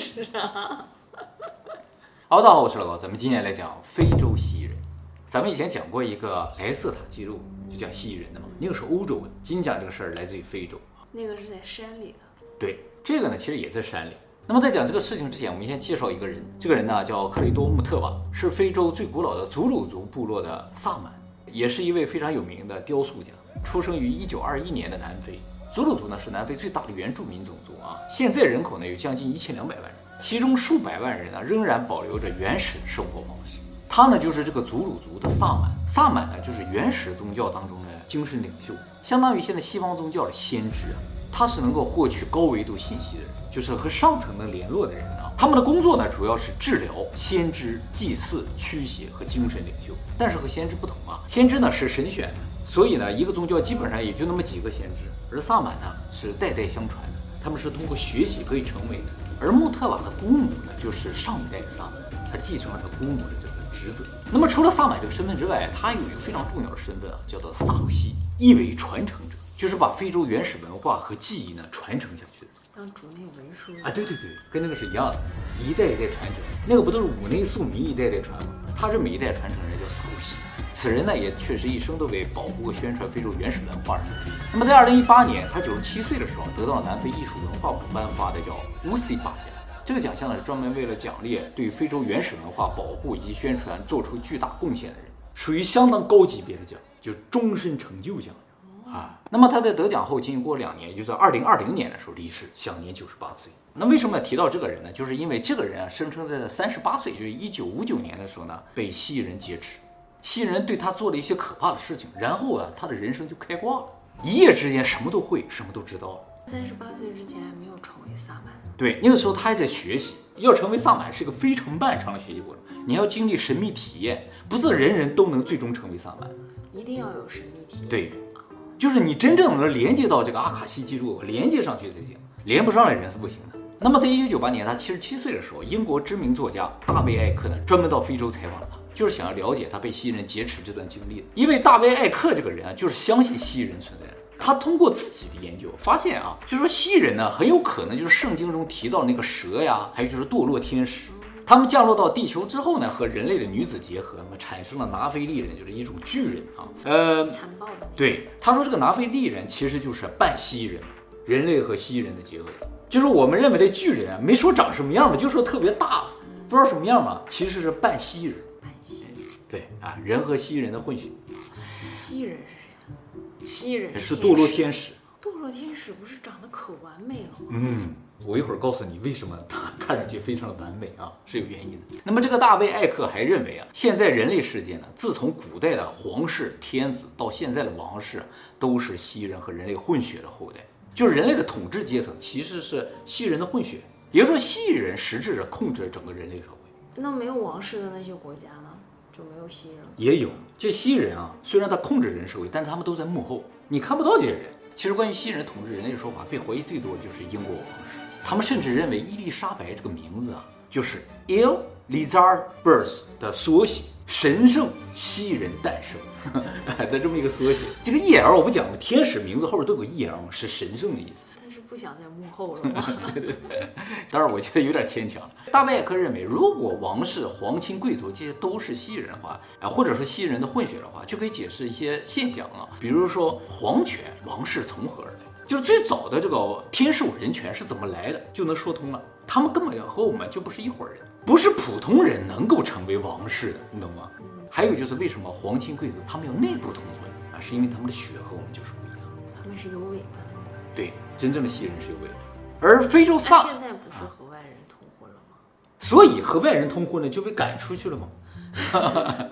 是啊。好，大家好，我是老高，咱们今天来讲非洲蜥蜴人。咱们以前讲过一个莱瑟塔记录，就讲蜥蜴人的嘛，那个是欧洲的。今天讲这个事儿来自于非洲。那个是在山里的，对，这个呢其实也在山里。那么在讲这个事情之前，我们先介绍一个人。这个人呢叫克雷多穆特瓦，是非洲最古老的祖鲁族部落的萨满，也是一位非常有名的雕塑家。出生于一九二一年的南非，祖鲁族呢是南非最大的原住民种族啊，现在人口呢有将近一千两百万人，其中数百万人呢仍然保留着原始的生活方式。他呢就是这个祖鲁族的萨满，萨满呢就是原始宗教当中的精神领袖，相当于现在西方宗教的先知啊。他是能够获取高维度信息的人，就是和上层能联络的人啊。他们的工作呢主要是治疗、先知、祭祀、驱邪和精神领袖。但是和先知不同啊，先知呢是神选的。所以呢，一个宗教基本上也就那么几个先知，而萨满呢是代代相传的，他们是通过学习可以成为的。而穆特瓦的姑母呢，就是上一代的萨满，他继承了他姑母的这个职责。那么除了萨满这个身份之外，他有一个非常重要的身份啊，叫做萨鲁西，意为传承者，就是把非洲原始文化和记忆呢传承下去的。像主内文书啊，对对对，跟那个是一样的，一代一代传承。那个不都是五内宿民一代代传吗？他这每一代传承人叫萨鲁西。此人呢，也确实一生都为保护和宣传非洲原始文化而努力。那么，在二零一八年，他九十七岁的时候，得到了南非艺术文化部颁发的叫乌西巴奖。这个奖项呢，是专门为了奖励对非洲原始文化保护以及宣传做出巨大贡献的人，属于相当高级别的奖，就终身成就奖啊。那么他在得奖后，仅仅过两年，也就在二零二零年的时候离世，享年九十八岁。那为什么要提到这个人呢？就是因为这个人啊，声称在三十八岁，就是一九五九年的时候呢，被蜥蜴人劫持。蜥蜴人对他做了一些可怕的事情，然后啊，他的人生就开挂了，一夜之间什么都会，什么都知道了。三十八岁之前还没有成为萨满，对，那个时候他还在学习。要成为萨满是一个非常漫长的学习过程，你要经历神秘体验，不是人人都能最终成为萨满，一定要有神秘体验。对，就是你真正能连接到这个阿卡西记录，连接上去才行，连不上的人是不行的。那么在一九九八年，他七十七岁的时候，英国知名作家大卫艾克呢，专门到非洲采访了他。就是想要了解他被蜥蜴人劫持这段经历的，因为大卫艾克这个人啊，就是相信蜥蜴人存在的。他通过自己的研究发现啊，就说蜥蜴人呢，很有可能就是圣经中提到那个蛇呀，还有就是堕落天使，他们降落到地球之后呢，和人类的女子结合，那么产生了拿非利人，就是一种巨人啊。呃，残暴的。对，他说这个拿非利人其实就是半蜥蜴人，人类和蜥蜴人的结合。就是我们认为的巨人啊，没说长什么样嘛，就说特别大，不知道什么样嘛，其实是半蜥蜴人。对啊，人和蜥蜴人的混血。蜥蜴人是谁？蜥蜴人是堕落天使。堕落天使不是长得可完美了吗？嗯，我一会儿告诉你为什么他看上去非常的完美啊，是有原因的。那么这个大卫艾克还认为啊，现在人类世界呢，自从古代的皇室天子到现在的王室，都是蜥蜴人和人类混血的后代，就是人类的统治阶层其实是蜥蜴人的混血，也就是说蜥蜴人实质上控制整个人类社会。那没有王室的那些国家呢？就没有蜥蜴人，也有这蜥蜴人啊。虽然他控制人社会，但是他们都在幕后，你看不到这些人。其实关于蜥蜴人统治人类的说法，被怀疑最多的就是英国王室。他们甚至认为伊丽莎白这个名字啊，就是 Il Lizard Birth 的缩写，神圣蜥蜴人诞生 的这么一个缩写。这个 E L 我不讲过，天使名字后边都有 E L 是神圣的意思。不想在幕后了吗？对对对，当然我觉得有点牵强。大卫艾克认为，如果王室、皇亲贵族这些都是蜥蜴人的话，啊，或者说蜥蜴人的混血的话，就可以解释一些现象啊，比如说皇权、王室从何而来，就是最早的这个天授人权是怎么来的，就能说通了。他们根本和我们就不是一伙人，不是普通人能够成为王室的，你懂吗？还有就是为什么皇亲贵族他们有内部通婚啊？是因为他们的血和我们就是不一样，他们是有尾巴。对，真正的西人是有尾巴，而非洲萨现在不是和外人通婚了吗？所以和外人通婚呢就被赶出去了吗？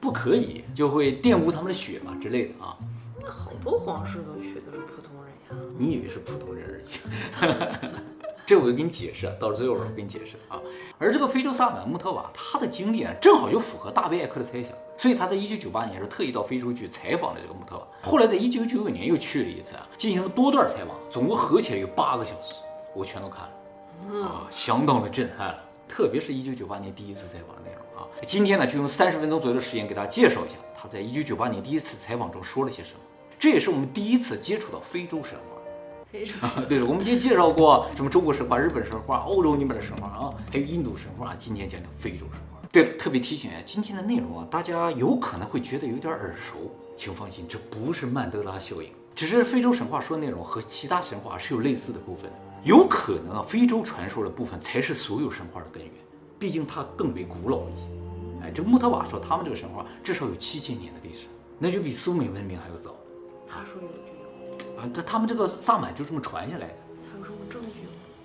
不可以，就会玷污他们的血嘛之类的啊。那好多皇室都娶的是普通人呀。你以为是普通人而已？这我就给你解释，到最后我给你解释啊。而这个非洲萨满穆特瓦，他的经历啊，正好就符合大卫艾克的猜想，所以他在一九九八年时特意到非洲去采访了这个穆特瓦。后来在一九九九年又去了一次啊，进行了多段采访，总共合起来有八个小时，我全都看了，啊，相当的震撼了。特别是一九九八年第一次采访的内容啊。今天呢，就用三十分钟左右的时间给大家介绍一下他在一九九八年第一次采访中说了些什么。这也是我们第一次接触到非洲神话。非洲对了，我们已经介绍过什么中国神话、日本神话、欧洲那边的神话啊，还有印度神话。今天讲讲非洲神话。对了，特别提醒一下，今天的内容啊，大家有可能会觉得有点耳熟，请放心，这不是曼德拉效应，只是非洲神话说的内容和其他神话是有类似的部分的。有可能啊，非洲传说的部分才是所有神话的根源，毕竟它更为古老一些。哎，这穆特瓦说他们这个神话至少有七千年的历史，那就比苏美文明还要早他说有就有，啊。这他们这个萨满就这么传下来的。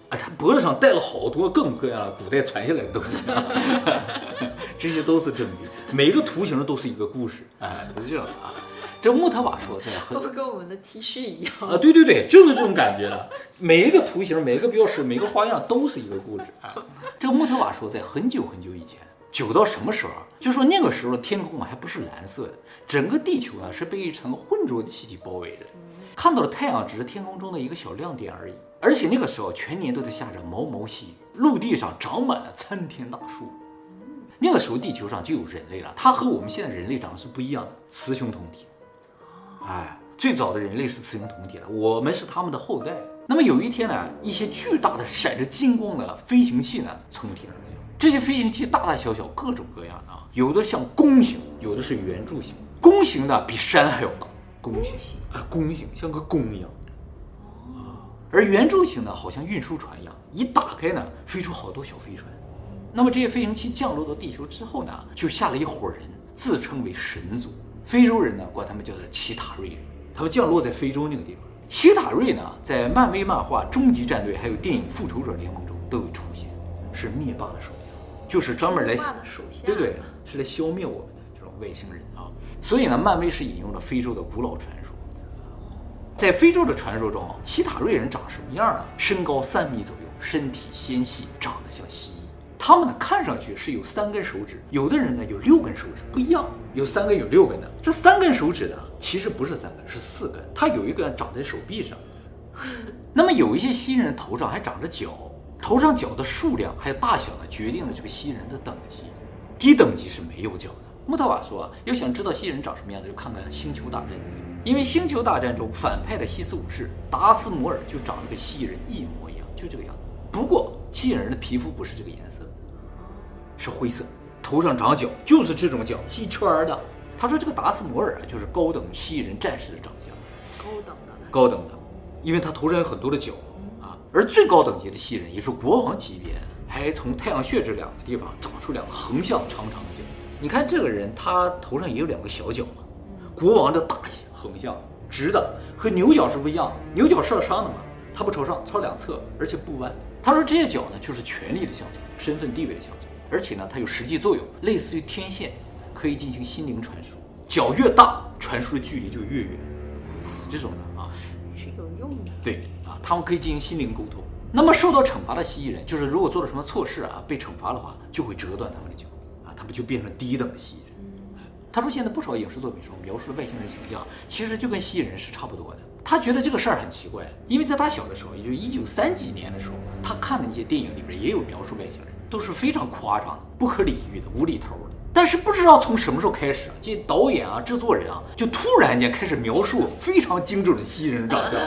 啊，他脖子上戴了好多各种各样古代传下来的东西，这些都是证据。每个图形都是一个故事，哎，是这样的啊。这穆特瓦说，在很会不会跟我们的 T 恤一样？啊，对对对，就是这种感觉了。每一个图形、每一个标识、每个花样都是一个故事啊。这穆特瓦说，在很久很久以前，久到什么时候啊？就说那个时候的天空啊还不是蓝色的，整个地球呢是被一层浑浊的气体包围着，看到的太阳只是天空中的一个小亮点而已。而且那个时候全年都在下着毛毛细雨，陆地上长满了参天大树。那个时候地球上就有人类了，它和我们现在人类长得是不一样的，雌雄同体。哎，最早的人类是雌雄同体的，我们是他们的后代。那么有一天呢，一些巨大的闪着金光的飞行器呢从天而降。这些飞行器大大小小，各种各样的啊，有的像弓形，有的是圆柱形。弓形的比山还要大，弓形啊，弓形像个弓一样。啊，而圆柱形呢，好像运输船一样，一打开呢，飞出好多小飞船。那么这些飞行器降落到地球之后呢，就下了一伙人，自称为神族。非洲人呢，管他们叫做奇塔瑞人。他们降落在非洲那个地方。奇塔瑞呢，在漫威漫画《终极战队》还有电影《复仇者联盟》中都有出现，是灭霸的手下，就是专门来，爸的手下，对对，是来消灭我们的这种外星人啊。所以呢，漫威是引用了非洲的古老传说。在非洲的传说中，奇塔瑞人长什么样呢？身高三米左右，身体纤细，长得像蜥蜴。他们呢，看上去是有三根手指，有的人呢有六根手指，不一样，有三根有六根的。这三根手指呢，其实不是三根，是四根。它有一根长在手臂上。那么有一些蜥蜴人头上还长着角，头上角的数量还有大小呢，决定了这个蜥蜴人的等级。低等级是没有角的。穆特瓦说啊，要想知道蜥蜴人长什么样子，就看看《星球大战》。因为《星球大战》中反派的西斯武士达斯摩尔就长得跟蜥蜴人一模一样，就这个样子。不过蜥蜴人的皮肤不是这个颜色，是灰色，头上长角，就是这种角，一圈儿的。他说这个达斯摩尔啊，就是高等蜥蜴人战士的长相，高等的。高等的，因为他头上有很多的角啊。而最高等级的蜥蜴人，也是国王级别，还从太阳穴这两个地方长出两个横向长长的角。你看这个人，他头上也有两个小角嘛。国王的大横向直的，和牛角是不一样的。牛角是要上的嘛，它不朝上，朝两侧，而且不弯。他说这些角呢，就是权力的象征，身份地位的象征，而且呢，它有实际作用，类似于天线，可以进行心灵传输。角越大，传输的距离就越远，是这种的啊。是有用的。对啊，他们可以进行心灵沟通。那么受到惩罚的蜥蜴人，就是如果做了什么错事啊，被惩罚的话，就会折断他们的脚啊，他们就变成低等的蜥蜴。他说现在不少影视作品中描述的外星人形象，其实就跟蜥蜴人是差不多的。他觉得这个事儿很奇怪，因为在他小的时候，也就一九三几年的时候，他看的那些电影里边也有描述外星人，都是非常夸张的、不可理喻的、无厘头的。但是不知道从什么时候开始，这导演啊、制作人啊，就突然间开始描述非常精准的蜥蜴人长相，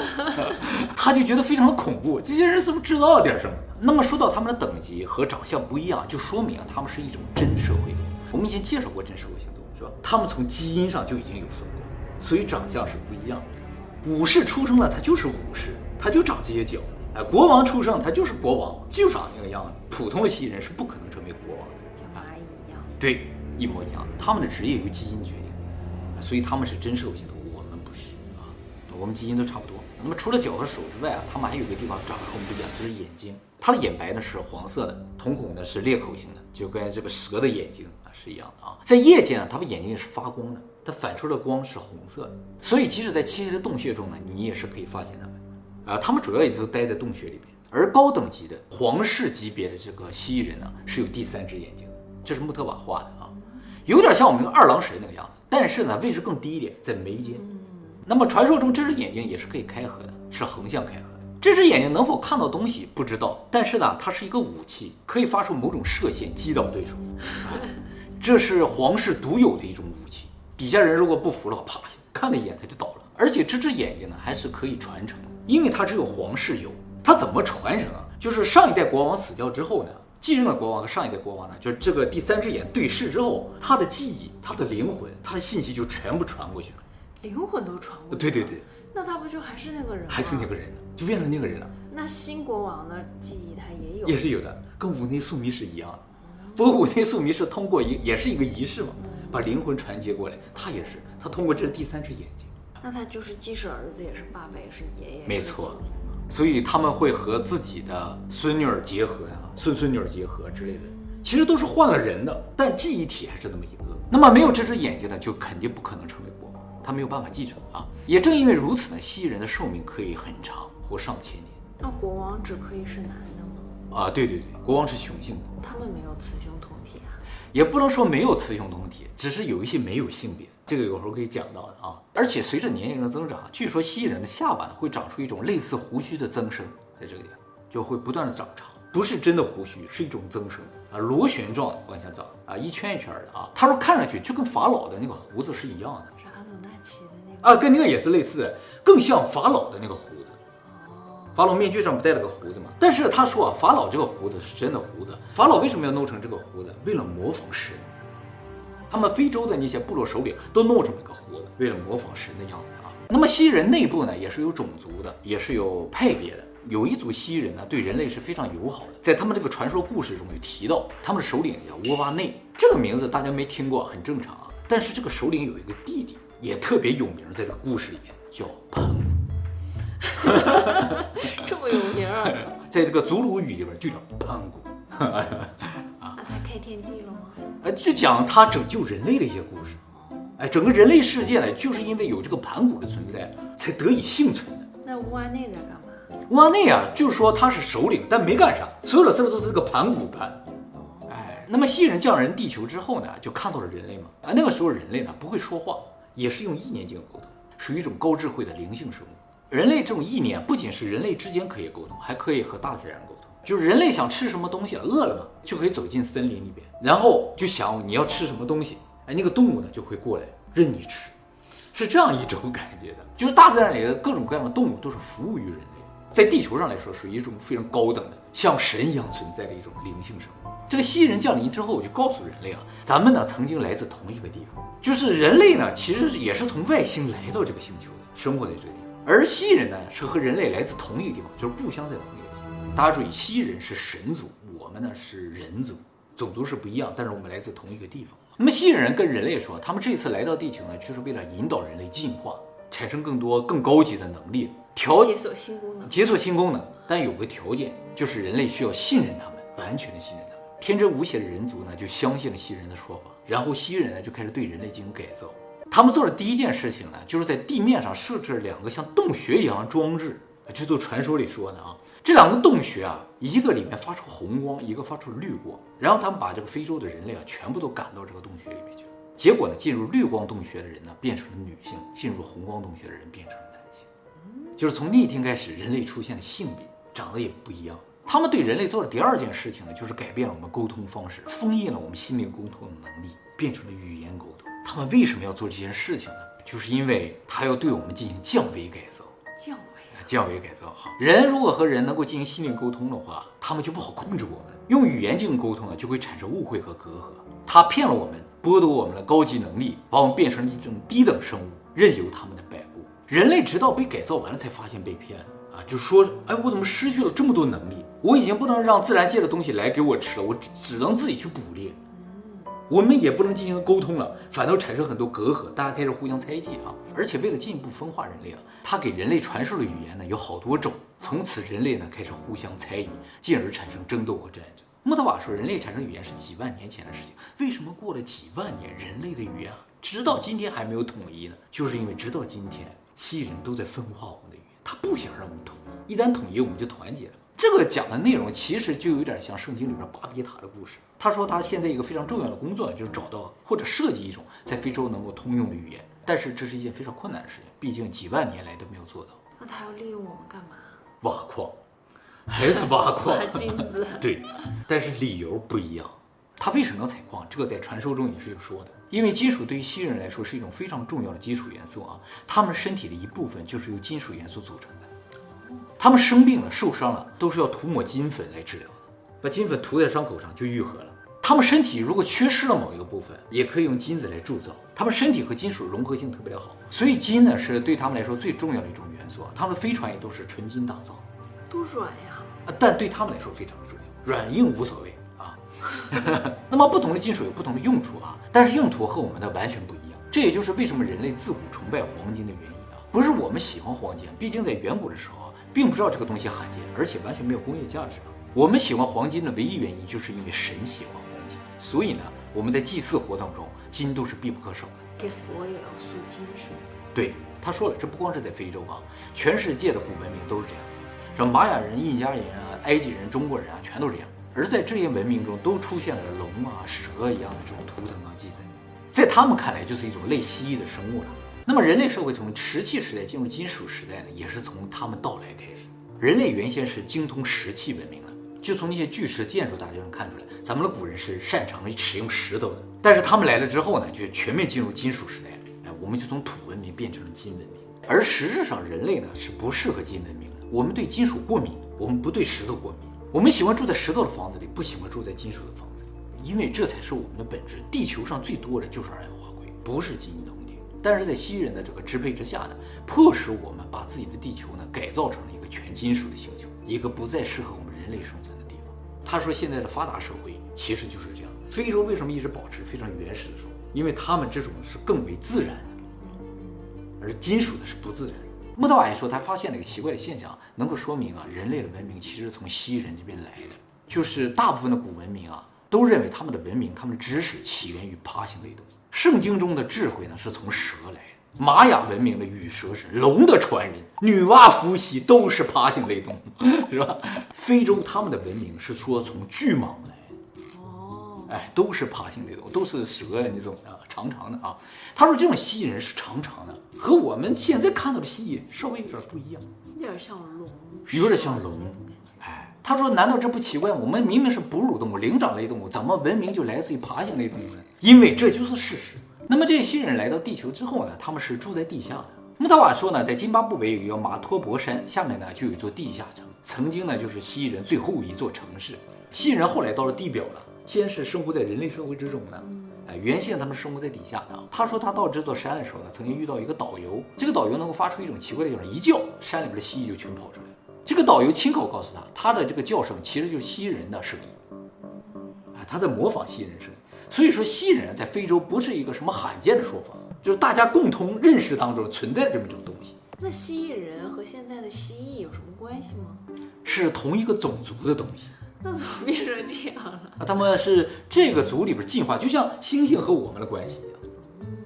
他就觉得非常的恐怖。这些人是不是制造了点什么？那么说到他们的等级和长相不一样，就说明他们是一种真社会动物。我们以前介绍过真社会性动物，是吧？他们从基因上就已经有分过，所以长相是不一样的。武士出生了，他就是武士，他就长这些角。哎，国王出生，他就是国王，就长那个样子。普通的蜥蜴人是不可能成为国王的。像蚂蚁一样。对，一模一样。他们的职业由基因决定，所以他们是真社会性动物，我们不是啊。我们基因都差不多。那么除了脚和手之外啊，他们还有个地方长得和我们不一样，就是眼睛。它的眼白呢是黄色的，瞳孔呢是裂口型的，就跟这个蛇的眼睛啊是一样的啊。在夜间呢，它们眼睛也是发光的，它反出的光是红色的，所以即使在漆黑的洞穴中呢，你也是可以发现它们。啊，它们主要也都待在洞穴里边。而高等级的皇室级别的这个蜥蜴人呢，是有第三只眼睛的，这是穆特瓦画的啊，有点像我们那个二郎神那个样子，但是呢位置更低一点，在眉间。那么传说中这只眼睛也是可以开合的，是横向开合。这只眼睛能否看到东西不知道，但是呢，它是一个武器，可以发出某种射线击倒对手。这是皇室独有的一种武器，底下人如果不服了，啪，看了一眼他就倒了。而且这只眼睛呢，还是可以传承的，因为它只有皇室有。它怎么传承啊？就是上一代国王死掉之后呢，继任的国王和上一代国王呢，就是这个第三只眼对视之后，他的记忆、他的灵魂、他的信息就全部传过去了。灵魂都传过去。对对对，那他不就还是那个人吗？还是那个人，就变成那个人了，那新国王的记忆他也有。也是有的，跟五内宿迷是一样的。不过五内宿迷是通过一也是一个仪式嘛，把灵魂传接过来。他也是，他通过这第三只眼睛。那他就是既是儿子，也是爸爸，也是爷爷。没错，所以他们会和自己的孙女儿结合呀、孙孙女儿结合之类的，其实都是换了人的，但记忆体还是那么一个。那么没有这只眼睛呢，就肯定不可能成为国王，他没有办法继承啊。也正因为如此呢，蜥蜴人的寿命可以很长，活上千年。那国王只可以是男的吗？啊，对对对，国王是雄性的，他们没有雌雄同体啊。也不能说没有雌雄同体，只是有一些没有性别，这个有时候可以讲到的啊。而且随着年龄的增长，据说蜥蜴人的下巴会长出一种类似胡须的增生，在这个地方就会不断的长长，不是真的胡须，是一种增生啊，螺旋状的往下长啊，一圈一圈的啊。他说看上去就跟法老的那个胡子是一样的是阿努纳奇的那个。啊，跟那个也是类似，更像法老的那个胡法老面具上不戴了个胡子吗？但是他说啊，法老这个胡子是真的胡子。法老为什么要弄成这个胡子？为了模仿神。他们非洲的那些部落首领都弄这么一个胡子，为了模仿神的样子啊。那么蜥蜴人内部呢，也是有种族的，也是有派别的。有一组蜥蜴人呢，对人类是非常友好的。在他们这个传说故事中有提到，他们的首领叫沃瓦内，这个名字大家没听过，很正常啊。但是这个首领有一个弟弟，也特别有名，在这个故事里面叫潘。这么有名儿，在这个祖鲁语里边就叫盘古，啊他开天地了吗？呃，就讲他拯救人类的一些故事。哎，整个人类世界呢，就是因为有这个盘古的存在，才得以幸存的。那乌安内在干嘛？乌安内啊，就是说他是首领，但没干啥，所有的事儿都是这个盘古干。哎，那么蜥蜴人降人地球之后呢，就看到了人类嘛。啊，那个时候人类呢不会说话，也是用意念进行沟通，属于一种高智慧的灵性生物。人类这种意念不仅是人类之间可以沟通，还可以和大自然沟通。就是人类想吃什么东西，饿了嘛，就可以走进森林里边，然后就想你要吃什么东西，哎，那个动物呢就会过来任你吃，是这样一种感觉的。就是大自然里的各种各样的动物都是服务于人类，在地球上来说，属于一种非常高等的，像神一样存在的一种灵性生物。这个蜥蜴人降临之后，就告诉人类啊，咱们呢曾经来自同一个地方，就是人类呢其实也是从外星来到这个星球的，生活在这个地方。而蜥蜴人呢是和人类来自同一个地方，就是故乡在同一个地方。大家注意，蜥蜴人是神族，我们呢是人族，种族是不一样，但是我们来自同一个地方。那么蜥蜴人跟人类说，他们这次来到地球呢，就是为了引导人类进化，产生更多更高级的能力，调解锁新功能。解锁新功能，但有个条件，就是人类需要信任他们，完全的信任他们。天真无邪的人族呢，就相信了蜥蜴人的说法，然后蜥蜴人呢就开始对人类进行改造。他们做的第一件事情呢，就是在地面上设置了两个像洞穴一样的装置。这都传说里说的啊，这两个洞穴啊，一个里面发出红光，一个发出绿光。然后他们把这个非洲的人类啊，全部都赶到这个洞穴里面去了。结果呢，进入绿光洞穴的人呢，变成了女性；进入红光洞穴的人变成了男性。就是从那一天开始，人类出现了性别，长得也不一样。他们对人类做的第二件事情呢，就是改变了我们沟通方式，封印了我们心灵沟通的能力，变成了语言沟通。他们为什么要做这件事情呢？就是因为他要对我们进行降维改造。降维啊！降维改造啊！人如果和人能够进行心灵沟通的话，他们就不好控制我们了。用语言进行沟通呢，就会产生误会和隔阂。他骗了我们，剥夺我们的高级能力，把我们变成了一种低等生物，任由他们的摆布。人类直到被改造完了，才发现被骗了啊！就说，哎，我怎么失去了这么多能力？我已经不能让自然界的东西来给我吃了，我只能自己去捕猎。我们也不能进行沟通了，反倒产生很多隔阂，大家开始互相猜忌啊！而且为了进一步分化人类啊，他给人类传授的语言呢有好多种，从此人类呢开始互相猜疑，进而产生争斗和战争。穆特瓦说，人类产生语言是几万年前的事情，为什么过了几万年，人类的语言直到今天还没有统一呢？就是因为直到今天，蜥蜴人都在分化我们的语言，他不想让我们统一，一旦统一，我们就团结了。这个讲的内容其实就有点像圣经里边巴比塔的故事。他说他现在一个非常重要的工作，就是找到或者设计一种在非洲能够通用的语言，但是这是一件非常困难的事情，毕竟几万年来都没有做到。那他要利用我们干嘛？挖矿，还是挖矿？金子。对，但是理由不一样。他为什么要采矿？这个在传说中也是有说的。因为金属对于西人来说是一种非常重要的基础元素啊，他们身体的一部分就是由金属元素组成的。他们生病了、受伤了，都是要涂抹金粉来治疗的，把金粉涂在伤口上就愈合了。他们身体如果缺失了某一个部分，也可以用金子来铸造。他们身体和金属融合性特别的好，所以金呢是对他们来说最重要的一种元素啊。他们的飞船也都是纯金打造，多软呀！啊，但对他们来说非常的重要，软硬无所谓啊。那么不同的金属有不同的用处啊，但是用途和我们的完全不一样。这也就是为什么人类自古崇拜黄金的原因啊，不是我们喜欢黄金，毕竟在远古的时候啊，并不知道这个东西罕见，而且完全没有工业价值。我们喜欢黄金的唯一原因，就是因为神喜欢黄金，所以呢，我们在祭祀活动中，金都是必不可少的。给佛也要塑金是吗？对，他说了，这不光是在非洲啊，全世界的古文明都是这样，什么玛雅人、印加人啊、埃及人、中国人啊，全都是这样。而在这些文明中，都出现了龙啊、蛇一样的这种图腾啊记载，在他们看来，就是一种类蜥蜴的生物了。那么，人类社会从石器时代进入金属时代呢，也是从他们到来开始。人类原先是精通石器文明的，就从那些巨石建筑大就能看出来，咱们的古人是擅长使用石头的。但是他们来了之后呢，就全面进入金属时代了。哎，我们就从土文明变成了金文明。而实质上，人类呢是不适合金文明的。我们对金属过敏，我们不对石头过敏。我们喜欢住在石头的房子里，不喜欢住在金属的房子里，因为这才是我们的本质。地球上最多的就是二氧化硅，不是金银铜铁。但是在西人的这个支配之下呢，迫使我们把自己的地球呢改造成了一全金属的星球，一个不再适合我们人类生存的地方。他说，现在的发达社会其实就是这样。非洲为什么一直保持非常原始的生活？因为他们这种是更为自然的，而金属的是不自然。穆特瓦还说，他发现了一个奇怪的现象，能够说明啊，人类的文明其实从西人这边来的。就是大部分的古文明啊，都认为他们的文明、他们的知识起源于爬行类动物。圣经中的智慧呢，是从蛇来的。玛雅文明的羽蛇神、龙的传人、女娲、伏羲都是爬行类动物，是吧？非洲他们的文明是说从巨蟒来的。哦，哎，都是爬行类动物，都是蛇呀，你懂的，长长的啊。他说这种蜥蜴人是长长的，和我们现在看到的蜥蜴稍微有点不一样，有点像龙，有点像龙。哎，他说难道这不奇怪？我们明明是哺乳动物、灵长类动物，怎么文明就来自于爬行类动物呢？因为这就是事实。那么这些蜥蜴人来到地球之后呢，他们是住在地下的。穆塔瓦说呢，在津巴布韦有一个马托博山，下面呢就有一座地下城，曾经呢就是蜥蜴人最后一座城市。蜥蜴人后来到了地表了，先是生活在人类社会之中呢。哎，原先他们生活在底下的。他说他到这座山的时候呢，曾经遇到一个导游，这个导游能够发出一种奇怪的叫声，一叫山里边的蜥蜴就全跑出来了。这个导游亲口告诉他，他的这个叫声其实就是蜥蜴人的声音。啊，他在模仿蜥蜴人声音。所以说，蜥蜴人在非洲不是一个什么罕见的说法，就是大家共同认识当中存在的这么一种东西，那蜥蜴人和现在的蜥蜴有什么关系吗？是同一个种族的东西 那怎么变成这样了？啊。他们是这个族里边进化，就像猩猩和我们的关系一样。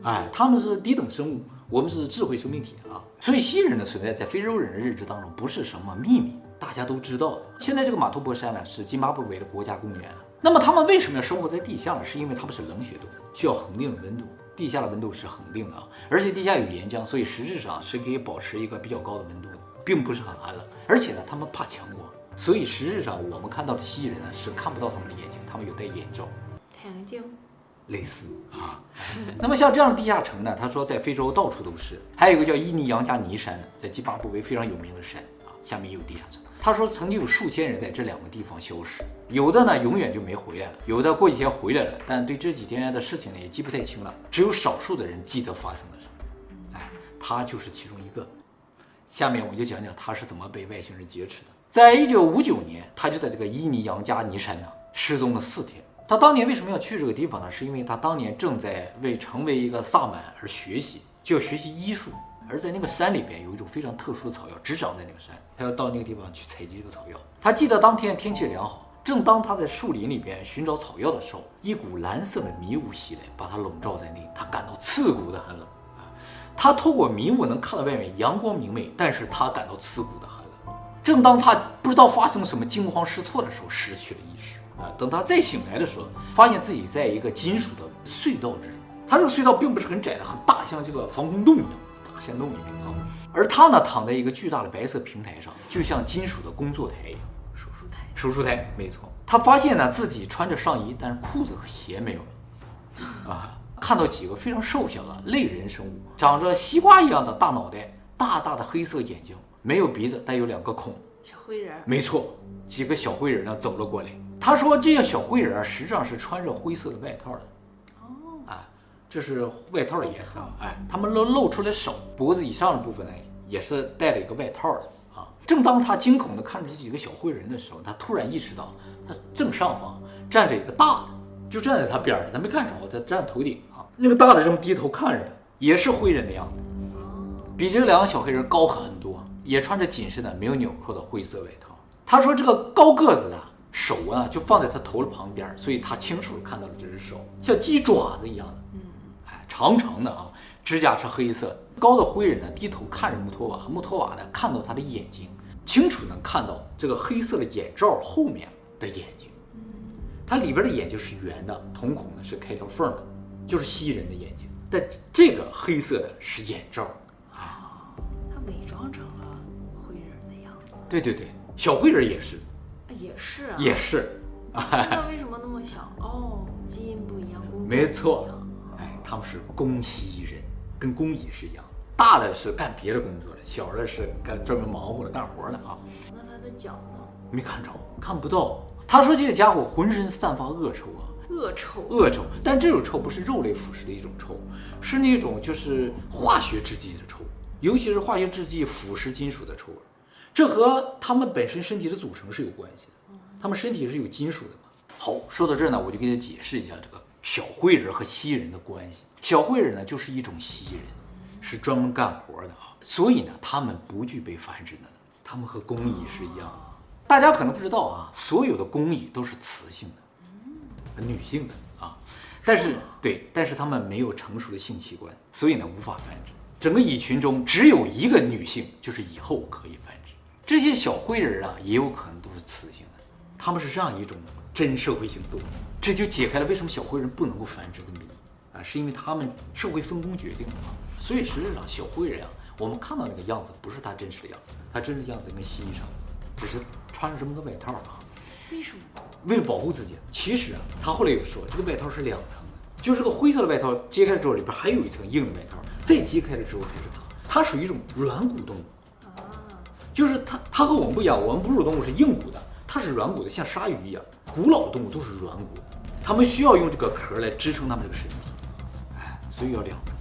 哎，他们是低等生物，我们是智慧生命体啊。所以蜥蜴人的存在在非洲人的认知当中不是什么秘密，大家都知道的。现在这个马托波山呢是津巴布韦的国家公园。那么他们为什么要生活在地下呢？是因为他们是冷血动物，需要恒定的温度。地下的温度是恒定的啊，而且地下有岩浆，所以实质上是可以保持一个比较高的温度的，并不是很寒冷。而且呢，他们怕强光，所以实质上我们看到的蜥蜴人呢是看不到他们的眼睛，他们有戴眼罩。太阳镜，类似啊。那么像这样的地下城呢，他说在非洲到处都是，还有一个叫伊尼扬加尼山的，在津巴布韦非常有名的山啊，下面也有地下城。他说曾经有数千人在这两个地方消失，有的呢永远就没回来了，有的过几天回来了，但对这几天的事情呢也记不太清了，只有少数的人记得发生了什么。哎，他就是其中一个。下面我就讲讲他是怎么被外星人劫持的。在一九五九年，他就在这个伊尼扬加尼山呢失踪了四天。他当年为什么要去这个地方呢？是因为他当年正在为成为一个萨满而学习，就要学习医术。而在那个山里边有一种非常特殊的草药，只长在那个山。他要到那个地方去采集这个草药。他记得当天天气良好，正当他在树林里边寻找草药的时候，一股蓝色的迷雾袭来，把他笼罩在内。他感到刺骨的寒冷啊！他透过迷雾能看到外面阳光明媚，但是他感到刺骨的寒冷。正当他不知道发生什么惊慌失措的时候，失去了意识啊！等他再醒来的时候，发现自己在一个金属的隧道之中。他这个隧道并不是很窄的，很大，像这个防空洞一样。山洞里面啊，而他呢躺在一个巨大的白色平台上，就像金属的工作台一样。手术台，手术台，没错。他发现呢自己穿着上衣，但是裤子和鞋没有了。啊，看到几个非常瘦小的类人生物，长着西瓜一样的大脑袋，大大的黑色眼睛，没有鼻子，但有两个孔。小灰人儿，没错，几个小灰人呢走了过来。他说这些小灰人啊，实际上是穿着灰色的外套的。这是外套的颜色。哎，他们露露出来手，脖子以上的部分呢，也是戴了一个外套的。啊，正当他惊恐地看着这几个小灰人的时候，他突然意识到，他正上方站着一个大的，就站在他边上，他没看着，他站头顶啊。那个大的正低头看着他，也是灰人的样子，比这两个小黑人高很多，也穿着紧身的没有纽扣的灰色外套。他说这个高个子的手啊，就放在他头的旁边，所以他清楚地看到了这只手，像鸡爪子一样的，嗯，长长的啊，指甲是黑色。高的灰人呢，低头看着穆托瓦，穆托瓦呢看到他的眼睛，清楚能看到这个黑色的眼罩后面的眼睛，它里边的眼睛是圆的，瞳孔呢是开条缝的，就是蜥蜴人的眼睛，但这个黑色的是眼罩。啊。他伪装成了灰人的样子，对对对，小灰人也是，啊也是啊，也是，那为什么那么小？哦，基因不一样，没错他们是公蜥蜴人，跟工蚁是一样。大的是干别的工作的，小的是干专门忙活的干活的啊。那他的脚呢？没看着，看不到。他说这个家伙浑身散发恶臭啊，恶臭，恶臭。但这种臭不是肉类腐蚀的一种臭，是那种就是化学制剂的臭，尤其是化学制剂腐蚀金属的臭味。这和他们本身身体的组成是有关系的，他们身体是有金属的嘛。好，说到这儿呢，我就给你解释一下这个小灰人和蜥蜴人的关系。小灰人呢，就是一种蜥蜴人，是专门干活的啊，所以呢，他们不具备繁殖能力，他们和工蚁是一样的。大家可能不知道啊，所有的工蚁都是雌性的，女性的啊，但是对，但是它们没有成熟的性器官，所以呢无法繁殖。整个蚁群中只有一个女性，就是以后可以繁殖。这些小灰人啊，也有可能都是雌性的，他们是这样一种真社会性动物，这就解开了为什么小灰人不能够繁殖的谜啊，是因为他们社会分工决定的嘛。所以实质上小灰人啊，我们看到那个样子不是他真实的样子，他真实的样子跟蜥蜴差不多。只是穿着这么个外套啊，为什么？为了保护自己。其实啊，他后来有说，这个外套是两层的，就是个灰色的外套揭开了之后，里边还有一层硬的外套，再揭开了之后才是它。它属于一种软骨动物，啊，就是它，它和我们不一样，我们哺乳动物是硬骨的，它是软骨的，像鲨鱼一样。古老的动物都是软骨，它们需要用这个壳来支撑它们这个身体，哎，所以要两层。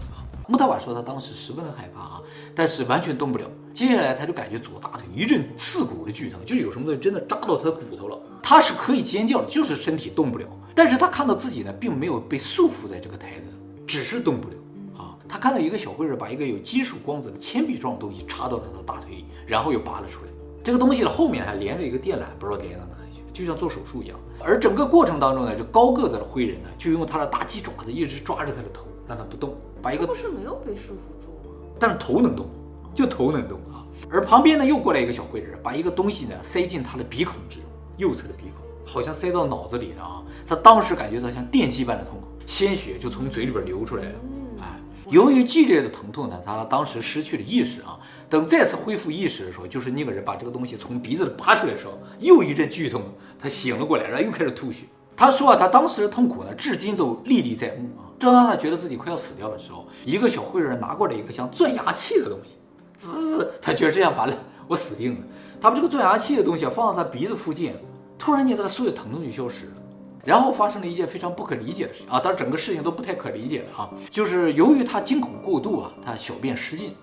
木塔瓦说他当时十分的害怕啊，但是完全动不了。接下来他就感觉左大腿一阵刺骨的剧疼，就是有什么东西真的扎到他的骨头了。他是可以尖叫，就是身体动不了。但是他看到自己呢，并没有被束缚在这个台子上，只是动不了啊。他看到一个小灰人把一个有金属光泽的铅笔状的东西插到他的大腿里，然后又拔了出来。这个东西的后面还连着一个电缆，不知道连到哪里，就像做手术一样。而整个过程当中呢，这高个子的灰人呢，就用他的大鸡爪子一直抓着他的头，让他不动，把一个他不是没有被束缚住吗？但是头能动，就头能动啊。而旁边呢又过来一个小灰人，把一个东西呢塞进他的鼻孔之中，右侧的鼻孔，好像塞到脑子里了啊。他当时感觉到像电击般的痛苦，鲜血就从嘴里边流出来了。哎，由于剧烈的疼痛呢，他当时失去了意识啊。等再次恢复意识的时候，就是那个人把这个东西从鼻子里拔出来的时候，又一阵剧痛，他醒了过来，然后又开始吐血。他说啊，他当时的痛苦呢，至今都历历在目啊。正当他觉得自己快要死掉的时候，一个小灰人拿过来一个像钻牙器的东西，滋，他觉得这样完了，我死定了。他把这个钻牙器的东西放到他鼻子附近，突然间他的所有疼痛就消失了。然后发生了一件非常不可理解的事啊，当然整个事情都不太可理解的啊，就是由于他惊恐过度啊，他小便失禁，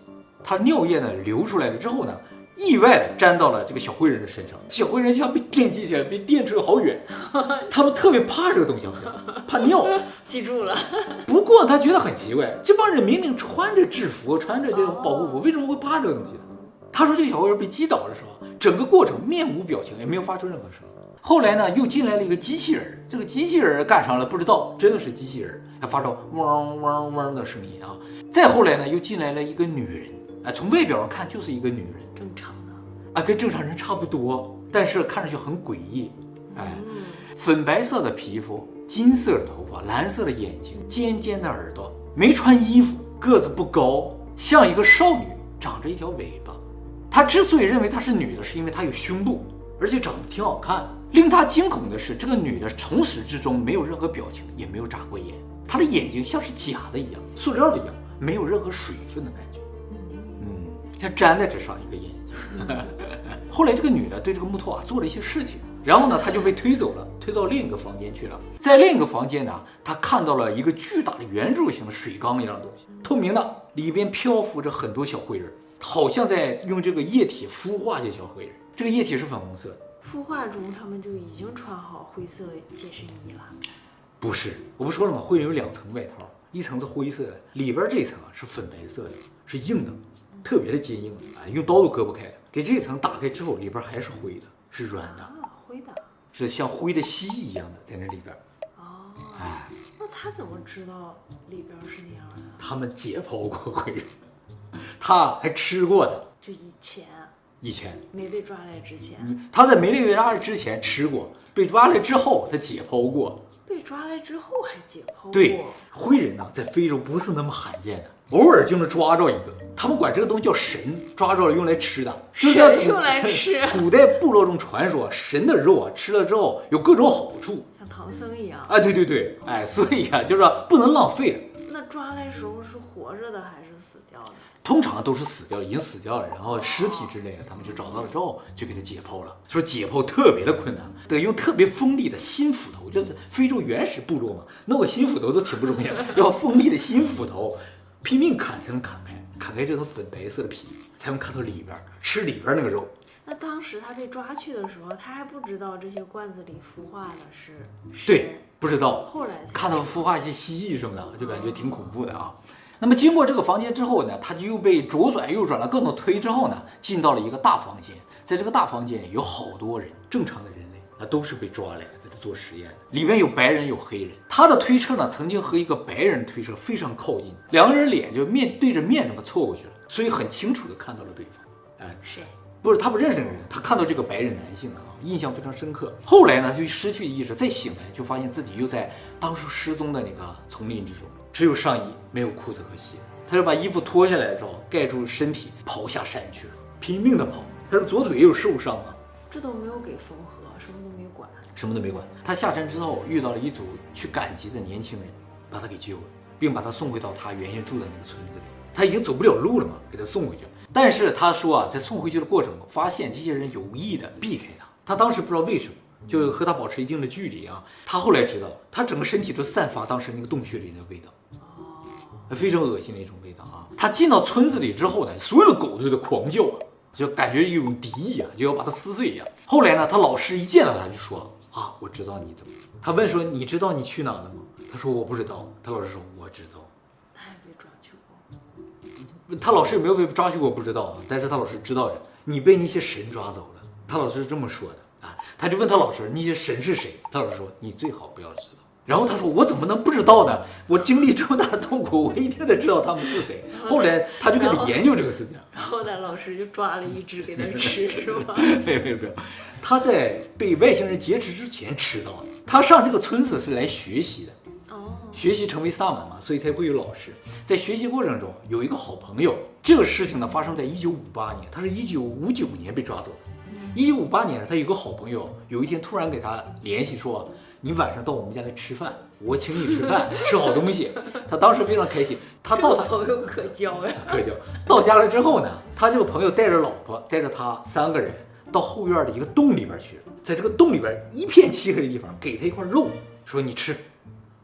他尿液呢流出来了之后呢，意外的沾到了这个小灰人的身上，小灰人就像被电击起来，被电出了好远。他们特别怕这个东西，好像怕尿。记住了，不过他觉得很奇怪，这帮人明明穿着制服，穿着这种保护服，为什么会怕这个东西呢？他说这个小灰人被击倒的时候，整个过程面无表情，也没有发出任何声。后来呢，又进来了一个机器人，这个机器人干啥了不知道，真的是机器人，还发出嗡嗡嗡的声音啊。再后来呢，又进来了一个女人，哎，从外表上看就是一个女人，正常的。啊，跟正常人差不多，但是看上去很诡异，哎，嗯，粉白色的皮肤，金色的头发，蓝色的眼睛，尖尖的耳朵，没穿衣服，个子不高，像一个少女，长着一条尾巴。他之所以认为她是女的，是因为她有胸部，而且长得挺好看。令他惊恐的是，这个女的从始至终没有任何表情，也没有眨过眼，她的眼睛像是假的一样，塑料的一样，没有任何水分的感觉。嗯，像粘在这上一个眼睛。后来这个女的对这个木头啊做了一些事情，然后呢，她就被推走了，推到另一个房间去了。在另一个房间呢，她看到了一个巨大的圆柱形的水缸一样的东西，透明的，里边漂浮着很多小灰人，好像在用这个液体孵化这小灰人。这个液体是粉红色的，孵化中他们就已经穿好灰色紧身衣了。不是，我不说了吗？灰人有两层外套，一层是灰色的，里边这层啊是粉白色的，是硬的，特别的坚硬啊，用刀都割不开。给这层打开之后，里边还是灰的，是软的，啊，灰的。是像灰的蜥蜴一样的在那里边。哦，哎，那他怎么知道里边是那样的？他们解剖过灰人，他还吃过的。就以前以前，没被抓来之前，他在没被抓来之前吃过，被抓来之后他解剖过。被抓来之后还解剖过。对，灰人呢，在非洲不是那么罕见的，偶尔就能抓着一个。他们管这个东西叫神，抓着了用来吃的。神用来吃 古代部落中传说，神的肉啊，吃了之后有各种好处。像唐僧一样。哎，对对对，哎，所以啊，就是说不能浪费的。那抓来时候是活着的还是死掉的？通常都是死掉，已经死掉了，然后尸体之类的，他们就找到了之后就给它解剖了。说解剖特别的困难，得用特别锋利的新斧头，就是非洲原始部落嘛，弄个新斧头都挺不容易的，要锋利的新斧头，拼命砍才能砍开，砍开这层粉白色的皮，才能看到里边儿，吃里边儿那个肉。那当时他被抓去的时候，他还不知道这些罐子里孵化的是对，不知道，后来看到孵化一些蜥蜴什么的，就感觉挺恐怖的啊。那么经过这个房间之后呢，他就又被左转右转了各种推之后呢，进到了一个大房间。在这个大房间里有好多人，正常的人类啊都是被抓来在这做实验的。里面有白人有黑人，他的推车呢曾经和一个白人推车非常靠近，两个人脸就面对着面这么凑过去了，所以很清楚的看到了对方。哎，是？不是他不认识这个人，他看到这个白人男性啊，印象非常深刻。后来呢，就失去意识，再醒来就发现自己又在当初失踪的那个丛林之中，只有上衣没有裤子和鞋。他就把衣服脱下来之后盖住身体，跑下山去了，拼命的跑。他的左腿也有受伤啊，这都没有给缝合，什么都没管。什么都没管。他下山之后遇到了一组去赶集的年轻人，把他给救了，并把他送回到他原先住的那个村子里。他已经走不了路了嘛，给他送回去。但是他说啊，在送回去的过程中，发现这些人有意的避开他。他当时不知道为什么，就和他保持一定的距离啊。他后来知道，他整个身体都散发当时那个洞穴里的味道。非常恶心的一种味道啊！他进到村子里之后呢，所有的狗都在狂叫啊，就感觉一种敌意啊，就要把它撕碎一样。后来呢，他老师一见到他就说了啊，我知道你的。他问说，你知道你去哪了吗？他说我不知道。他老师说我知道。他也被抓去过。他老师有没有被抓去过不知道啊，但是他老师知道的，你被那些神抓走了。他老师是这么说的啊，他就问他老师那些神是谁？他老师说你最好不要知道。然后他说我怎么能不知道呢？我经历这么大的痛苦，我一定得知道他们是谁。后来他就开始研究这个事情。然后呢老师就抓了一只给他吃，是吗？没有没有没有，他在被外星人劫持之前吃到的。他上这个村子是来学习的，哦，学习成为萨满嘛，所以才会有老师。在学习过程中有一个好朋友，这个事情呢发生在一九五八年，他是一九五九年被抓走的。一九五八年，他有个好朋友，有一天突然给他联系说：“你晚上到我们家来吃饭，我请你吃饭，吃好东西。”他当时非常开心。他到他朋友可交呀。可交到家了之后呢，他这个朋友带着老婆，带着他三个人到后院的一个洞里边去了，在这个洞里边一片漆黑的地方，给他一块肉，说你吃，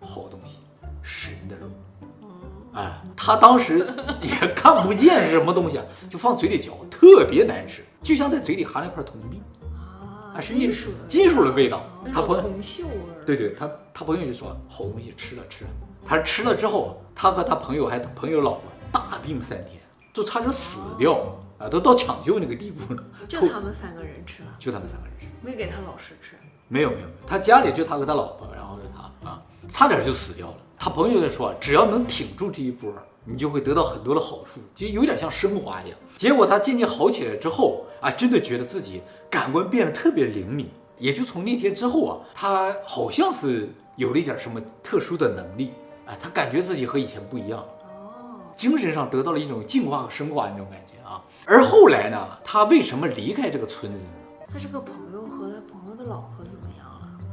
好东西，神的肉。哎，他当时也看不见是什么东西啊，就放嘴里嚼，特别难吃，就像在嘴里含了一块铜币啊啊，是金属的金属的味道。那他朋友种铜锈味儿。对对，他他朋友就说好东西吃了吃了，他吃了之后，他和他朋友还朋友老婆大病三天，就差点死掉啊，都到抢救那个地步了。就他们三个人吃了，就他们三个人吃，没给他老师吃。没有没有没有，他家里就他和他老婆，然后就他啊，差点就死掉了。他朋友就说，只要能挺住这一波，你就会得到很多的好处，就有点像升华一样。结果他渐渐好起来之后啊，真的觉得自己感官变得特别灵敏。也就从那天之后啊，他好像是有了一点什么特殊的能力，哎，他感觉自己和以前不一样了。哦，精神上得到了一种净化和升华那种感觉啊。而后来呢，他为什么离开这个村子呢？他是个朋友和他朋友的老婆？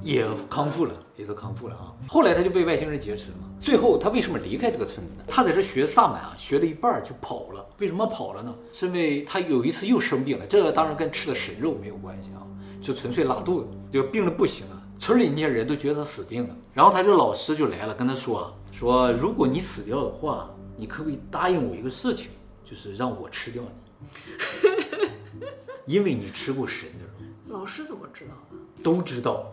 也康复了，也都康复了啊。后来他就被外星人劫持了嘛。最后他为什么离开这个村子呢？他在这学萨满啊，学了一半儿就跑了。为什么跑了呢？是因为他有一次又生病了，这个当然跟吃的神肉没有关系啊，就纯粹拉肚子，就病得不行了。村里那些人都觉得他死定了。然后他这老师就来了，跟他说说，如果你死掉的话，你可不可以答应我一个事情，就是让我吃掉你，因为你吃过神的肉，老师怎么知道的？都知道。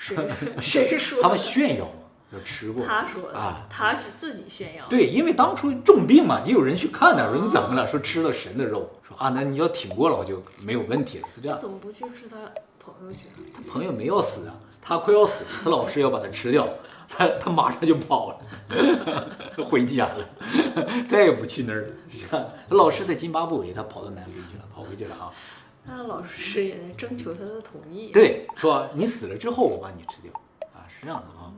谁 谁说的？他们炫耀嘛，说吃过。他说的啊，他是自己炫耀。对，因为当初重病嘛，也有人去看他，说你怎么了？说吃了神的肉，说啊，那你要挺过了就没有问题了，是这样。怎么不去吃他朋友去？他朋友没要死啊，他快要死了，他老师要把他吃掉，他他马上就跑了，回家了，再也不去那儿了。他老师在津巴布韦，他跑到南非去了，跑回去了啊。那老师也在征求他的同意。，对，说你死了之后我把你吃掉啊，是这样的啊。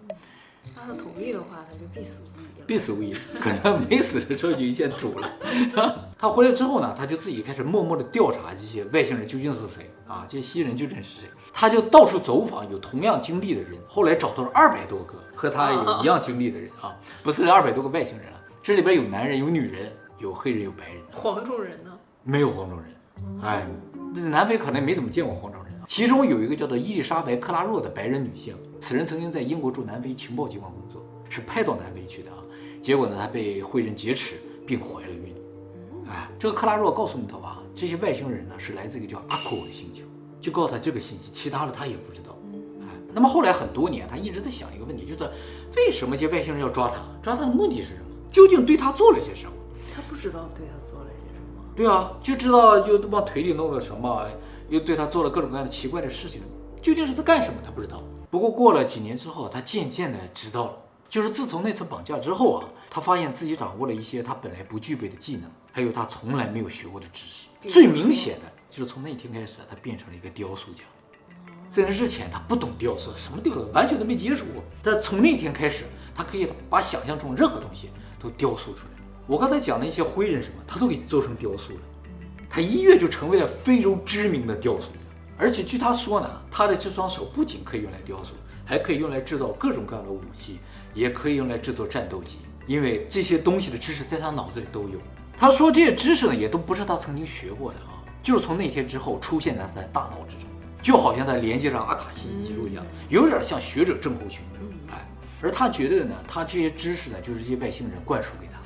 他的同意的话，他就必死无疑了。必死无疑，可能没死的时候就一见煮了。他回来之后呢，他就自己开始默默的调查这些外星人究竟是谁啊，这些西人究竟是谁。他就到处走访有同样经历的人，后来找到了二百多个和他有一样经历的人啊，不是二百多个外星人啊，这里边有男人，有女人，有黑人，有白人，黄种人呢？没有黄种人。哎，这南非可能没怎么见过黄种人啊。其中有一个叫做伊丽莎白·克拉若的白人女性，此人曾经在英国驻南非情报机关工作，是派到南非去的啊。结果呢，她被灰人劫持并怀了孕。哎，这个克拉若告诉木特瓦，这些外星人呢是来自一个叫阿库的星球，就告诉他这个信息，其他的他也不知道。哎，那么后来很多年，他一直在想一个问题，就是为什么这些外星人要抓他？抓他的目的是什么？究竟对他做了些什么？他不知道对他做。对啊，就知道又往腿里弄了什么，又对他做了各种各样的奇怪的事情，究竟是在干什么？他不知道。不过过了几年之后，他渐渐的知道了，就是自从那次绑架之后啊，他发现自己掌握了一些他本来不具备的技能，还有他从来没有学过的知识。最明显的就是从那天开始，他变成了一个雕塑家。在那之前，他不懂雕塑，什么雕塑完全都没接触过。但从那天开始，他可以把想象中任何东西都雕塑出来。我刚才讲的一些灰人什么，他都给做成雕塑了。他一跃就成为了非洲知名的雕塑家。而且据他说呢，他的这双手不仅可以用来雕塑，还可以用来制造各种各样的武器，也可以用来制作战斗机。因为这些东西的知识在他脑子里都有。他说这些知识呢，也都不是他曾经学过的啊，就是从那天之后出现在他的大脑之中，就好像他连接上阿卡西记录一样，有点像学者症候群。哎，而他觉得呢，他这些知识呢，就是这些外星人灌输给他的。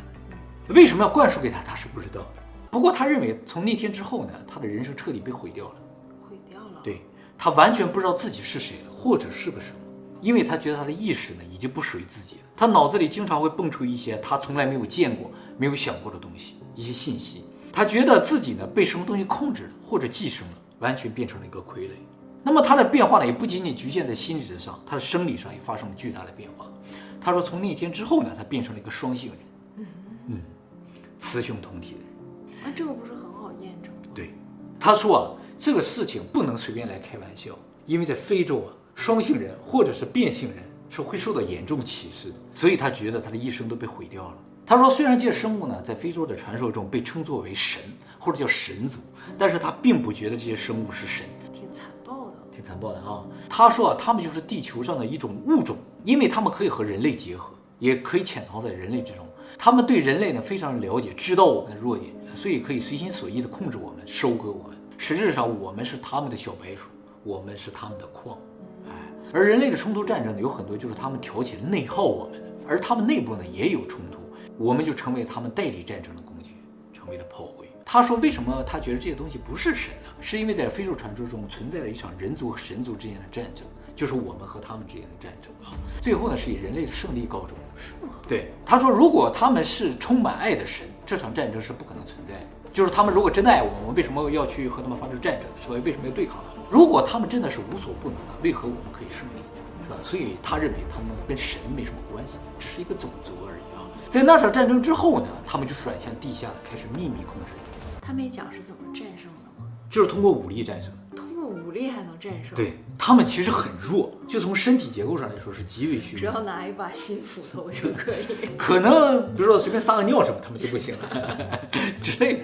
为什么要灌输给他，他是不知道的。不过他认为，从那天之后呢，他的人生彻底被毁掉了。毁掉了。对他完全不知道自己是谁了，或者是个什么，因为他觉得他的意识呢已经不属于自己了。他脑子里经常会蹦出一些他从来没有见过、没有想过的东西，一些信息。他觉得自己呢被什么东西控制了，或者寄生了，完全变成了一个傀儡。那么他的变化呢，也不仅仅局限在心理上，他的生理上也发生了巨大的变化。他说，从那天之后呢，他变成了一个双性人，嗯，雌雄同体的人。啊，这个不是很好验证吗？对，他说啊，这个事情不能随便来开玩笑，因为在非洲啊，双性人或者是变性人是会受到严重歧视的，所以他觉得他的一生都被毁掉了。他说，虽然这些生物呢，在非洲的传说中被称作为神或者叫神族，但是他并不觉得这些生物是神，挺残暴的。挺残暴的啊。他说啊，他们就是地球上的一种物种，因为他们可以和人类结合，也可以潜藏在人类之中。他们对人类呢非常了解，知道我们的弱点，所以可以随心所欲地控制我们，收割我们。实质上，我们是他们的小白鼠，我们是他们的矿。哎，而人类的冲突战争呢，有很多就是他们挑起内耗我们，而他们内部呢也有冲突，我们就成为他们代理战争的工具，成为了炮灰。他说，为什么他觉得这些东西不是神呢？是因为在非洲传说中存在了一场人族和神族之间的战争，就是我们和他们之间的战争啊。最后呢，是以人类的胜利告终的。是吗？对，他说，如果他们是充满爱的神，这场战争是不可能存在的。就是他们如果真的爱我们，我们为什么要去和他们发生战争？是吧？为什么要对抗他们？如果他们真的是无所不能的，为何我们可以胜利？是吧？所以他认为他们跟神没什么关系，只是一个种族而已啊。在那场战争之后呢，他们就转向地下，开始秘密控制，他没讲是怎么战胜的吗？就是通过武力战胜的。武力还能战胜？，对他们其实很弱，就从身体结构上来说是极为虚弱。只要拿一把新斧头就可以。可能比如说随便撒个尿什么，他们就不行了之类的，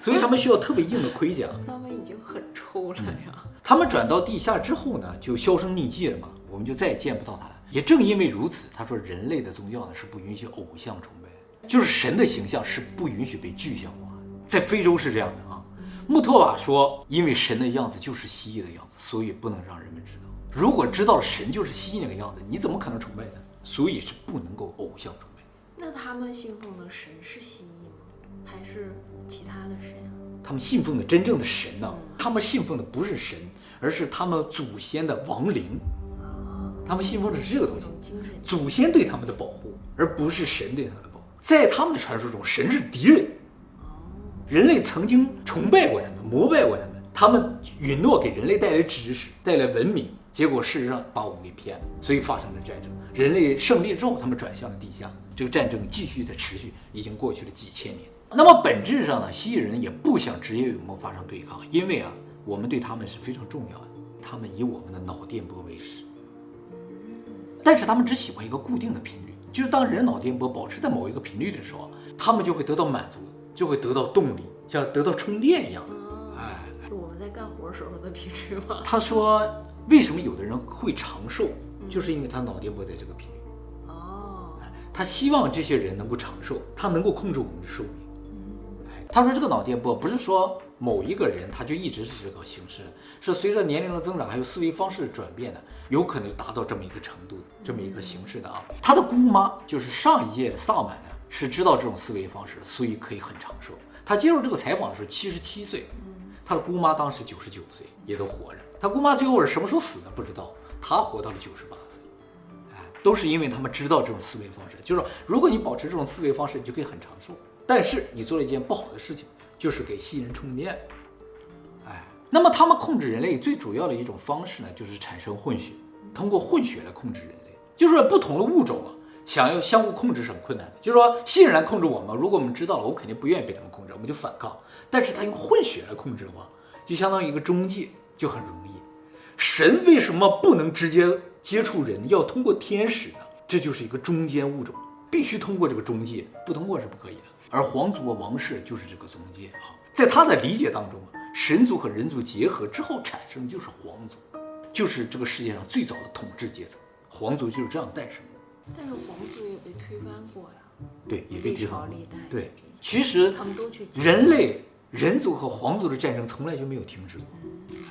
所以他们需要特别硬的盔甲。他们已经很抽了呀。他们转到地下之后呢，就销声匿迹了嘛。我们就再也见不到他了。也正因为如此，他说人类的宗教呢是不允许偶像崇拜，就是神的形象是不允许被具象化。在非洲是这样的啊。穆特瓦说，因为神的样子就是蜥蜴的样子，所以不能让人们知道。如果知道了神就是蜥蜴那个样子，你怎么可能崇拜呢？所以是不能够偶像崇拜。那他们信奉的神是蜥蜴吗？还是其他的神啊？他们信奉的真正的神呢？他们信奉的不是神，而是他们祖先的亡灵。他们信奉的是这个东西，精神祖先对他们的保护，而不是神对他们的保护。在他们的传说中，神是敌人。人类曾经崇拜过他们，膜拜过他们，他们允诺给人类带来知识，带来文明，结果事实上把我们给骗了，所以发生了战争。人类胜利之后，他们转向了地下，这个战争继续在持续，已经过去了几千年。那么本质上呢，蜥蜴人也不想直接与我们发生对抗，因为啊，我们对他们是非常重要的，他们以我们的脑电波为食。但是他们只喜欢一个固定的频率，就是当人脑电波保持在某一个频率的时候，他们就会得到满足，就会得到动力，像得到充电一样。哎，是我们在干活时候的频率吗？他说，为什么有的人会长寿，就是因为他脑电波在这个频率。哦，他希望这些人能够长寿，他能够控制我们的寿命。哎，他说这个脑电波不是说某一个人他就一直是这个形式，是随着年龄的增长还有思维方式的转变的，有可能达到这么一个程度，这么一个形式的啊。他的姑妈就是上一届的萨满呢，是知道这种思维方式的，所以可以很长寿。他接受这个采访的时候七十七岁，他的姑妈当时九十九岁，也都活着。他姑妈最后是什么时候死的不知道，他活到了九十八岁。哎，都是因为他们知道这种思维方式，就是说，如果你保持这种思维方式，你就可以很长寿。但是你做了一件不好的事情，就是给蜥蜴人充电。哎，那么他们控制人类最主要的一种方式呢，就是产生混血，通过混血来控制人类。就是，不同的物种啊，想要相互控制是很困难的。就是说，蜥蜴人来控制我们，如果我们知道了，我肯定不愿意被他们控制，我们就反抗。但是他用混血来控制的话，就相当于一个中介，就很容易。神为什么不能直接接触人，要通过天使呢？这就是一个中间物种，必须通过这个中介，不通过是不可以的。而皇族和王室就是这个中介啊，在他的理解当中啊，神族和人族结合之后产生就是皇族，就是这个世界上最早的统治阶层，皇族就是这样诞生。但是皇族也被推翻过呀，对，也被历推翻过朝历代。对，其实他们都去人类人族和皇族的战争从来就没有停止过，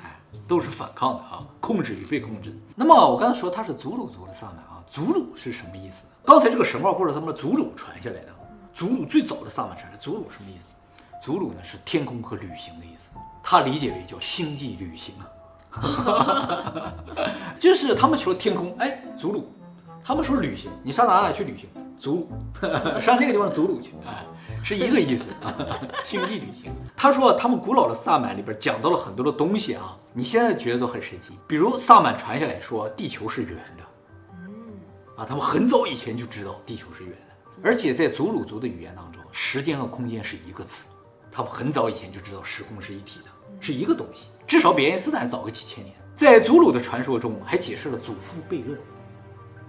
哎，都是反抗的啊，控制与被控制。那么我刚才说他是祖鲁族的萨满啊，祖鲁是什么意思呢？刚才这个神话故事他们的祖鲁传下来的，祖鲁最早的萨满传来，祖鲁什么意思？祖鲁呢是天空和旅行的意思，他理解为叫星际旅行啊，就是他们说天空，哎，祖鲁，他们说旅行，你上哪哪去旅行？祖鲁，上那个地方祖鲁去，哎，是一个意思啊，星际旅行。他说他们古老的萨满里边讲到了很多的东西啊，你现在觉得都很神奇，比如萨满传下来说地球是圆的，嗯啊，他们很早以前就知道地球是圆的，而且在祖鲁族的语言当中，时间和空间是一个词，他们很早以前就知道时空是一体的，是一个东西，至少比爱因斯坦早个几千年。在祖鲁的传说中，还解释了祖父悖论。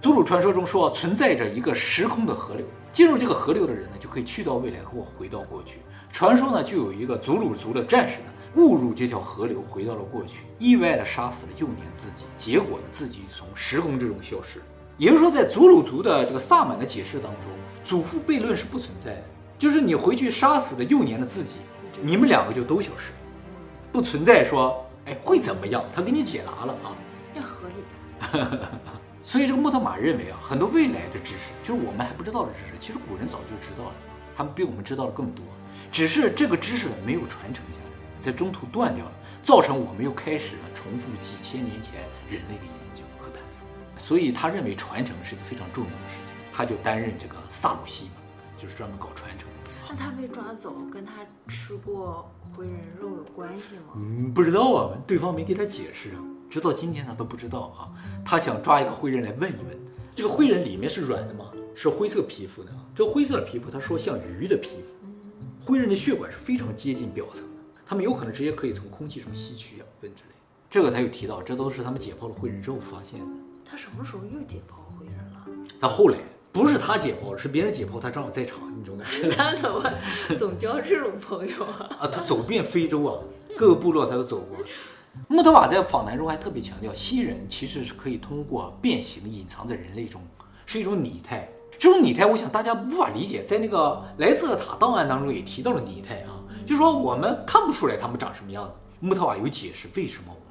祖鲁传说中说，存在着一个时空的河流，进入这个河流的人呢，就可以去到未来或回到过去。传说呢，就有一个祖鲁族的战士呢，误入这条河流，回到了过去，意外的杀死了幼年自己，结果呢，自己从时空之中消失。也就是说，在祖鲁族的这个萨满的解释当中，祖父悖论是不存在的，就是你回去杀死了幼年的自己，你们两个就都消失，不存在说，哎，会怎么样？他给你解答了啊。要合理。所以这个穆特马认为啊，很多未来的知识，就是我们还不知道的知识，其实古人早就知道了，他们比我们知道的更多，只是这个知识没有传承下来，在中途断掉了，造成我们又开始了重复几千年前人类的研究和探索。所以他认为传承是一个非常重要的事情，他就担任这个萨鲁西，就是专门搞传承。那他被抓走跟他吃过回人肉有关系吗？嗯，不知道啊，对方没给他解释啊，直到今天他都不知道啊。他想抓一个灰人来问一问，这个灰人里面是软的吗？是灰色皮肤的啊。这个灰色的皮肤，他说像鱼的皮肤。灰人的血管是非常接近表层的，他们有可能直接可以从空气中吸取养分之类的。这个他又提到，这都是他们解剖了灰人之后发现的。他什么时候又解剖灰人了？他后来不是他解剖，是别人解剖，他正好在场，那种感觉。他怎么总交这种朋友啊？啊，他走遍非洲啊，各个部落他都走过。穆特瓦在访谈中还特别强调，蜥蜴人其实是可以通过变形隐藏在人类中，是一种拟态。这种拟态，我想大家无法理解。在那个莱瑟塔档案当中也提到了拟态啊，就是说我们看不出来他们长什么样子。穆特瓦有解释为什么我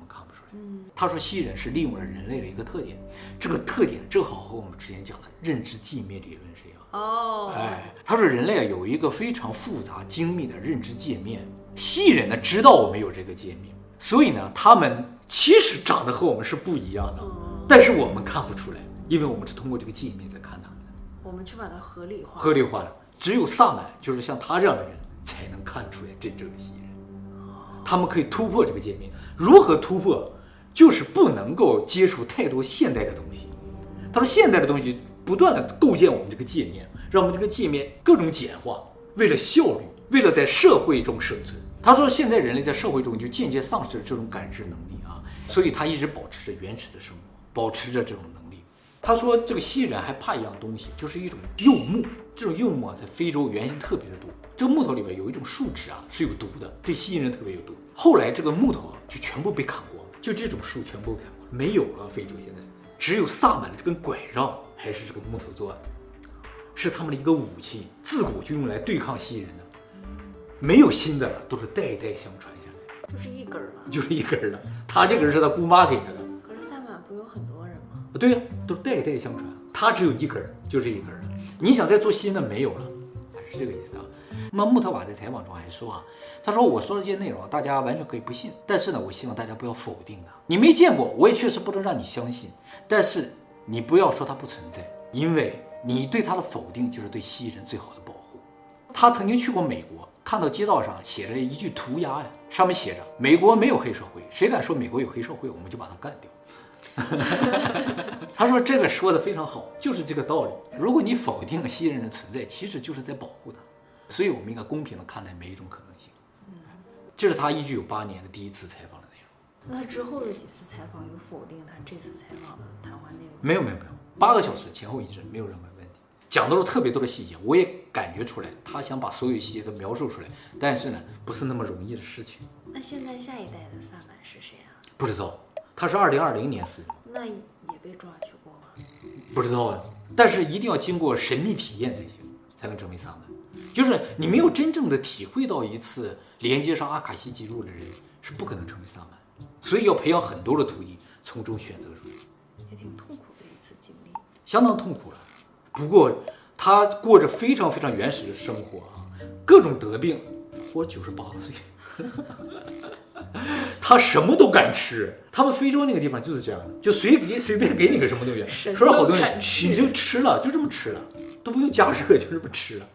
他说蜥蜴人是利用了人类的一个特点，这个特点正好和我们之前讲的认知界面理论是一样。哦，哎，他说人类啊有一个非常复杂精密的认知界面，蜥蜴人呢知道我们有这个界面，所以呢他们其实长得和我们是不一样的，但是我们看不出来，因为我们是通过这个界面在看他们的，我们去把它合理化。合理化了。只有萨满，就是像他这样的人，才能看出来真正的蜥蜴人，他们可以突破这个界面。如何突破？就是不能够接触太多现代的东西。他说现代的东西不断的构建我们这个界面，让我们这个界面各种简化，为了效率，为了在社会中生存。他说现在人类在社会中就渐渐丧失了这种感知能力啊，所以他一直保持着原始的生活，保持着这种能力。他说这个蜥蜴人还怕一样东西，就是一种柚木。这种柚木啊，在非洲原先特别的多。这个木头里边有一种树脂啊，是有毒的，对蜥蜴人特别有毒。后来这个木头啊，就全部被砍光，就这种树全部砍光，没有了。非洲现在只有萨满的这根拐杖还是这个木头做的，是他们的一个武器，自古就用来对抗西人的。没有新的了，都是代代相传下来，就是一根儿了。就是一根儿了。他这根儿是他姑妈给他的。可是萨满不有很多人吗？啊，对呀、都是代代相传，他只有一根儿，就这一根儿了。你想再做新的没有了，是这个意思啊。那么穆特瓦在采访中还说啊，他说我说的这些内容，大家完全可以不信，但是呢，我希望大家不要否定它。你没见过，我也确实不能让你相信，但是你不要说它不存在，因为你对它的否定就是对蜥蜴人最好的保护。他曾经去过美国，看到街道上写着一句涂鸦呀，上面写着“美国没有黑社会，谁敢说美国有黑社会，我们就把他干掉。”他说这个说的非常好，就是这个道理。如果你否定蜥蜴人的存在，其实就是在保护它，所以我们应该公平的看待每一种可能性。这是他一九九八年的第一次采访的内容。那他之后的几次采访有否定他这次采访的谈话内容？没有没有没有，八个小时前后一致，没有任何问题，讲到了特别多的细节，我也感觉出来，他想把所有细节都描述出来，但是呢，不是那么容易的事情。那现在下一代的萨满是谁啊？不知道，他是二零二零年死的，那也被抓去过吗？不知道啊。但是一定要经过神秘体验才行，才能成为萨满。就是你没有真正的体会到一次连接上阿卡西记录的人，是不可能成为萨满。所以要培养很多的徒弟，从中选择出来。也挺痛苦的一次经历。相当痛苦了。不过他过着非常非常原始的生活啊，各种得病，活九十八岁，他什么都敢吃。他们非洲那个地方就是这样的，就随给随便给你个什么东西，说是好东西，你就吃了，就这么吃了，都不用加热，就这么吃了。